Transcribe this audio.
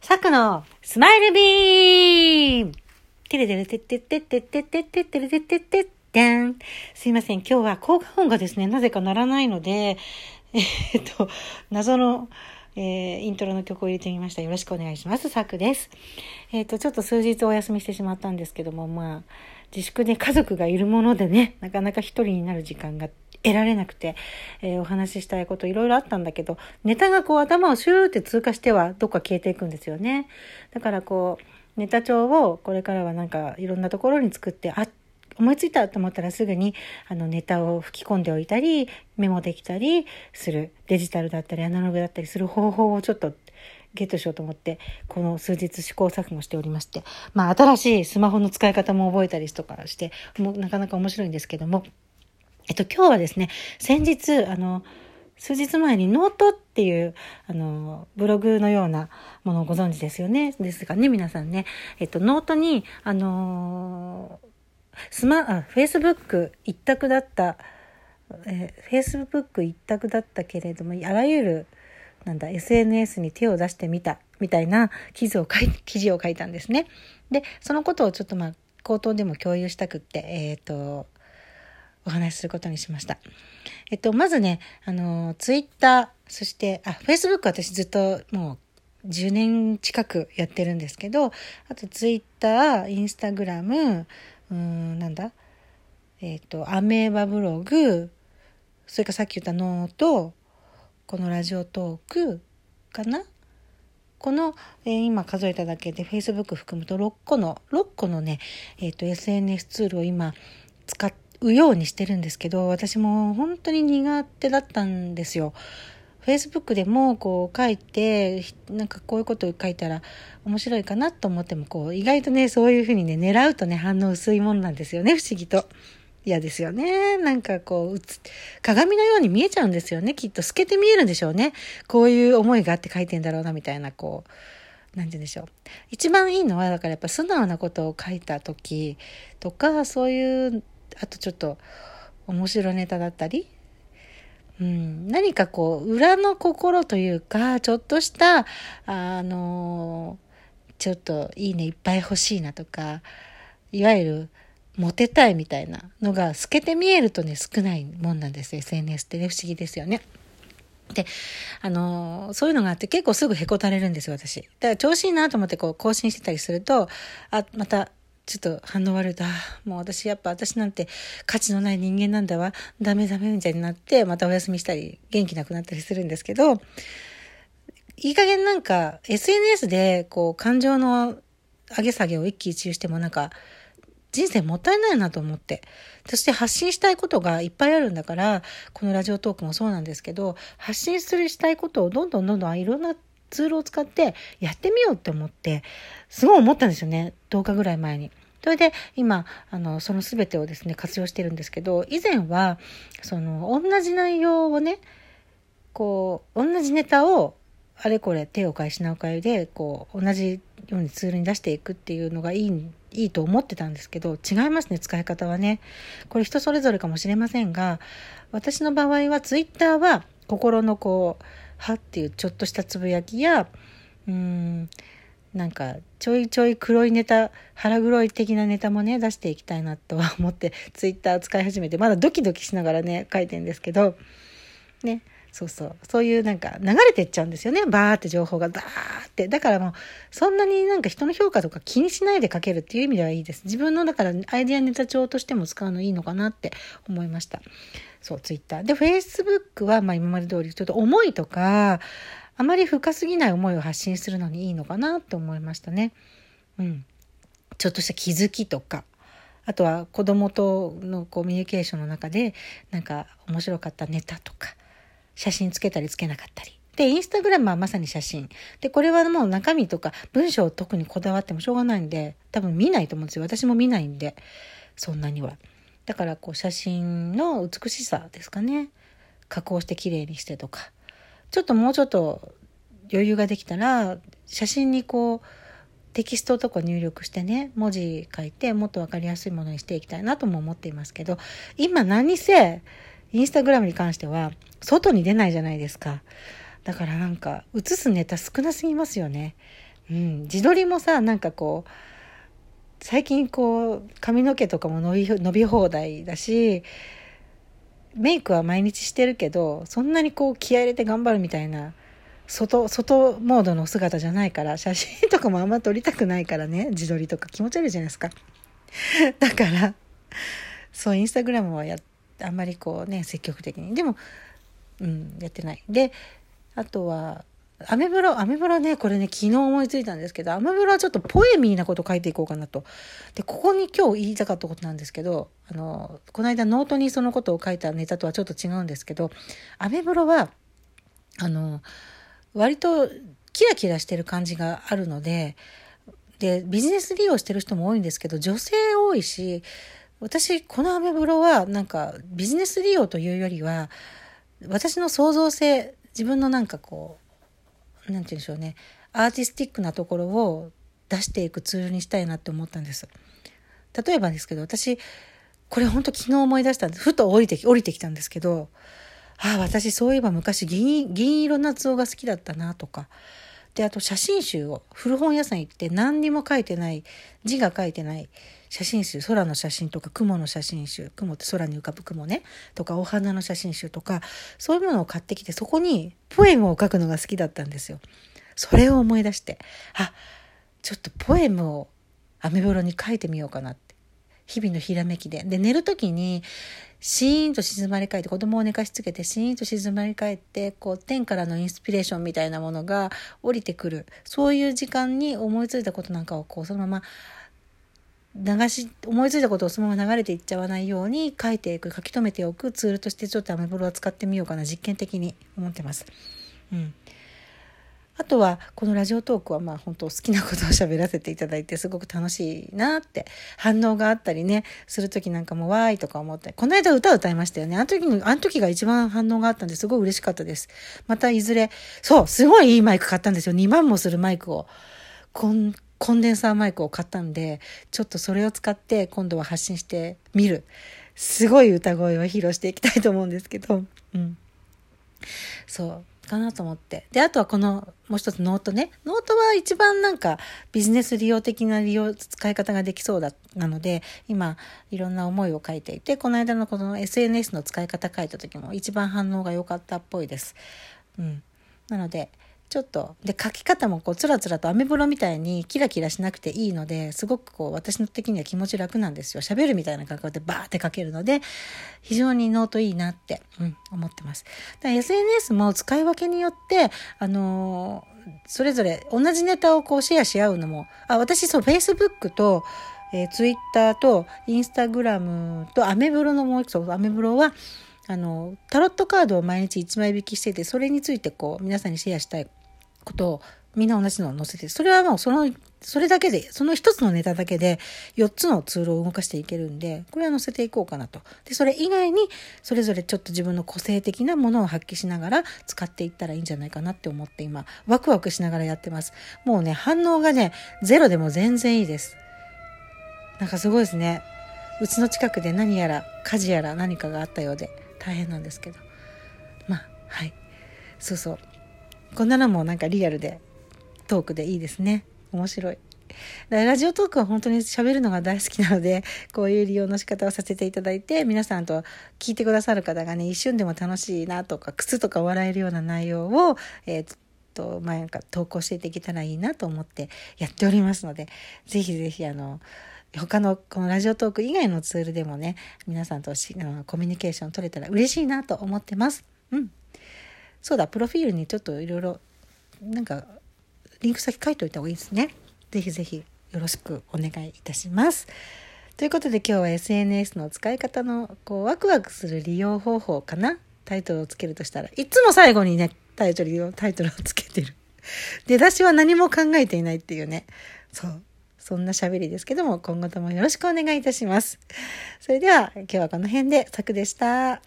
サクのスマイルビームてれてれてってってってってってってってれてってってってん。すいません。今日は効果音がですね、なぜかならないので、え、っと、謎の、えー、イントロの曲を入れてみました。よろしくお願いします。サクです。えー、っと、ちょっと数日お休みしてしまったんですけども、まあ、自粛で家族がいるものでね、なかなか一人になる時間が得られなくて、えー、お話ししたいこといろいろあったんだけど、ネタがこう頭をシューって通過してはどっか消えていくんですよね。だからこう、ネタ帳をこれからはなんかいろんなところに作って、あ、思いついたと思ったらすぐにあのネタを吹き込んでおいたり、メモできたりする、デジタルだったりアナログだったりする方法をちょっとゲットしようと思って、この数日試行錯誤しておりまして、まあ新しいスマホの使い方も覚えたりとかして、もうなかなか面白いんですけども、えっと、今日はですね、先日、あの、数日前にノートっていう、あの、ブログのようなものをご存知ですよね。ですがね、皆さんね。えっと、ノートに、あのスマ、あ、フェイスブック一択だった、えー、フェイスブック一択だったけれども、あらゆる、なんだ、SNS に手を出してみた、みたいな記事を書い、記事を書いたんですね。で、そのことをちょっとまあ、口頭でも共有したくって、えっ、ー、と、お話しすることにしました。えっと、まずね、あの、ツイッター、そして、あ、フェイスブック私ずっともう10年近くやってるんですけど、あとツイッター、インスタグラム、うん、なんだ？えっと、アメーバブログ、それからさっき言ったノート、このラジオトークかな？この、えー、今数えただけで Facebook 含むと6個の、6個のね、え、ー、と SNS ツールを今使うようにしてるんですけど、私も本当に苦手だったんですよ。Facebook でもこう書いて、なんかこういうことを書いたら面白いかなと思っても、こう意外とね、そういうふうにね、狙うとね、反応薄いもんなんですよね、不思議と。嫌ですよね。なんかこう、鏡のように見えちゃうんですよね。きっと透けて見えるんでしょうね。こういう思いがあって書いてんだろうな、みたいな、こう、なんて言うんでしょう。一番いいのは、だからやっぱ素直なことを書いた時とか、そういうあとちょっと面白ネタだったり、うん、何かこう、裏の心というか、ちょっとした、あの、ちょっといいねいっぱい欲しいなとか、いわゆるモテたいみたいなのが透けて見えるとね、少ないもんなんです SNS ってね、不思議ですよね。で、あのそういうのがあって結構すぐへこたれるんですよ、私。だから調子いいなと思ってこう更新してたりすると、あ、またちょっと反応悪いと、もう私やっぱ私なんて価値のない人間なんだわ、ダメダメみたいになって、またお休みしたり、元気なくなったりするんですけど、いい加減なんか SNS でこう感情の上げ下げを一喜一憂してもなんか人生もったいないなと思って。そして発信したいことがいっぱいあるんだから、このラジオトークもそうなんですけど、発信するしたいことをどんどんどんどんいろんなツールを使ってやってみようって思って、すごい思ったんですよね。10日ぐらい前に。それで今、あの、その全てをですね、活用してるんですけど、以前は、その、同じ内容をね、こう、同じネタを、あれこれ手を変え品を変えで、こう、同じようにツールに出していくっていうのがいい、いいと思ってたんですけど、違いますね、使い方はね。これ人それぞれかもしれませんが、私の場合はツイッターは心のこう、はっていうちょっとしたつぶやきや、うん、なんかちょいちょい黒いネタ腹黒い的なネタもね出していきたいなとは思って ツイッター使い始めてまだドキドキしながらね書いてんですけどねそうそう。そういうなんか流れてっちゃうんですよね。バーって情報がバーって。だからもうそんなになんか人の評価とか気にしないで書けるっていう意味ではいいです。自分のだからアイデアネタ帳としても使うのいいのかなって思いました。そうツイッター。でフェイスブックはまあ今まで通りちょっと思いとかあまり深すぎない思いを発信するのにいいのかなって思いましたね。うん。ちょっとした気づきとか、あとは子供とのコミュニケーションの中で、なんか面白かったネタとか、写真つけたりつけなかったり。で、インスタグラムはまさに写真。で、これはもう中身とか文章を特にこだわってもしょうがないんで、多分見ないと思うんですよ。私も見ないんで、そんなには。だからこう写真の美しさですかね。加工して綺麗にしてとか。ちょっともうちょっと余裕ができたら、写真にこう、テキストとか入力してね、文字書いてもっとわかりやすいものにしていきたいなとも思っていますけど、今何せ、インスタグラムに関しては、外に出ないじゃないですか。だからなんか、映すネタ少なすぎますよね。うん、自撮りもさ、なんかこう、最近こう、髪の毛とかも伸び、伸び放題だし、メイクは毎日してるけど、そんなにこう気合入れて頑張るみたいな、外、外モードの姿じゃないから、写真とかもあんま撮りたくないからね、自撮りとか気持ち悪いじゃないですか。だから、そう、インスタグラムはや、あんまりこうね、積極的に。でも、うん、やってない。で、あとは、アメブロ、アメブロね、これね、昨日思いついたんですけど、アメブロはちょっとポエミーなこと書いていこうかなと。で、ここに今日言いたかったことなんですけど、あの、この間ノートにそのことを書いたネタとはちょっと違うんですけど、アメブロは、あの、割とキラキラしてる感じがあるので、で、ビジネス利用してる人も多いんですけど、女性多いし、私、このアメブロは、なんか、ビジネス利用というよりは、私の創造性、自分のなんかこう、何て言うんでしょうね、アーティスティックなところを出していくツールにしたいなって思ったんです。例えばですけど、私、これ本当昨日思い出したんです。ふと降りて、降りてきたんですけど、ああ、私そういえば昔銀、銀色夏男が好きだったなとか、で、あと写真集を、古本屋さん行って何にも書いてない、字が書いてない写真集、空の写真とか雲の写真集、雲って空に浮かぶ雲ね、とかお花の写真集とか、そういうものを買ってきて、そこにポエムを書くのが好きだったんですよ。それを思い出して、あ、ちょっとポエムをアメブロに書いてみようかなって。日々のひらめきで。で、寝るときに、シーンと静まり返って、子供を寝かしつけて、シーンと静まり返って、こう、天からのインスピレーションみたいなものが降りてくる。そういう時間に思いついたことなんかを、こう、そのまま、流し、思いついたことをそのまま流れていっちゃわないように書いていく、書き留めておくツールとしてちょっとアメブロは使ってみようかな、実験的に思ってます。うん。あとは、このラジオトークはまあ本当好きなことを喋らせていただいてすごく楽しいなって反応があったりね、する時なんかもわーいとか思ったり。この間歌歌いましたよね。あの時に、あの時が一番反応があったんですごい嬉しかったです。またいずれ、そう、すごいいいマイク買ったんですよ。2万もするマイクを。コン、コンデンサーマイクを買ったんで、ちょっとそれを使って今度は発信してみる。すごい歌声を披露していきたいと思うんですけど、うん。そう。かなと思って。で、あとはこの、もう一つノートね。ノートは一番なんかビジネス利用的な利用、使い方ができそうだ、なので、今、いろんな思いを書いていて、この間のこの SNS の使い方書いた時も一番反応が良かったっぽいです。うん。なので、ちょっと、で、書き方もこう、つらつらとアメブロみたいにキラキラしなくていいので、すごくこう、私の的には気持ち楽なんですよ。喋るみたいな感覚でバーって書けるので、非常にノートいいなって、うん、思ってます。だ SNS も使い分けによって、あのーそれぞれ同じネタをこうシェアし合うのも、あ、私そう、Facebook と、えー、Twitter と Instagram とアメブロのもう一つ、アメブロは、あの、タロットカードを毎日1枚引きしてて、それについてこう、皆さんにシェアしたいことをみんな同じのを載せて、それはもうその、それだけで、その一つのネタだけで4つのツールを動かしていけるんで、これは載せていこうかなと。で、それ以外に、それぞれちょっと自分の個性的なものを発揮しながら使っていったらいいんじゃないかなって思って今、ワクワクしながらやってます。もうね、反応がね、ゼロでも全然いいです。なんかすごいですね。うちの近くで何やら火事やら何かがあったようで大変なんですけど。まあ、はい。そうそう。こんなのもなんかリアルでトークでいいですね。面白い。ラジオトークは本当に喋るのが大好きなので、こういう利用の仕方をさせていただいて、皆さんと聞いてくださる方がね、一瞬でも楽しいなとか、靴とか笑えるような内容を、えーと、まあ、なんか投稿していけたらいいなと思ってやっておりますので、ぜひぜひあの、他のこのラジオトーク以外のツールでもね、皆さんとしあのコミュニケーション取れたら嬉しいなと思ってます。うん。そうだ、プロフィールにちょっといろいろ、なんか、リンク先書いておいた方がいいですね。ぜひぜひよろしくお願いいたします。ということで今日は SNS の使い方のこうワクワクする利用方法かな？タイトルをつけるとしたらいつも最後にねタイトルをタイトルをつけてる。出だしは何も考えていないっていうね。そうそんな喋りですけども今後ともよろしくお願いいたします。それでは今日はこの辺でさくでした。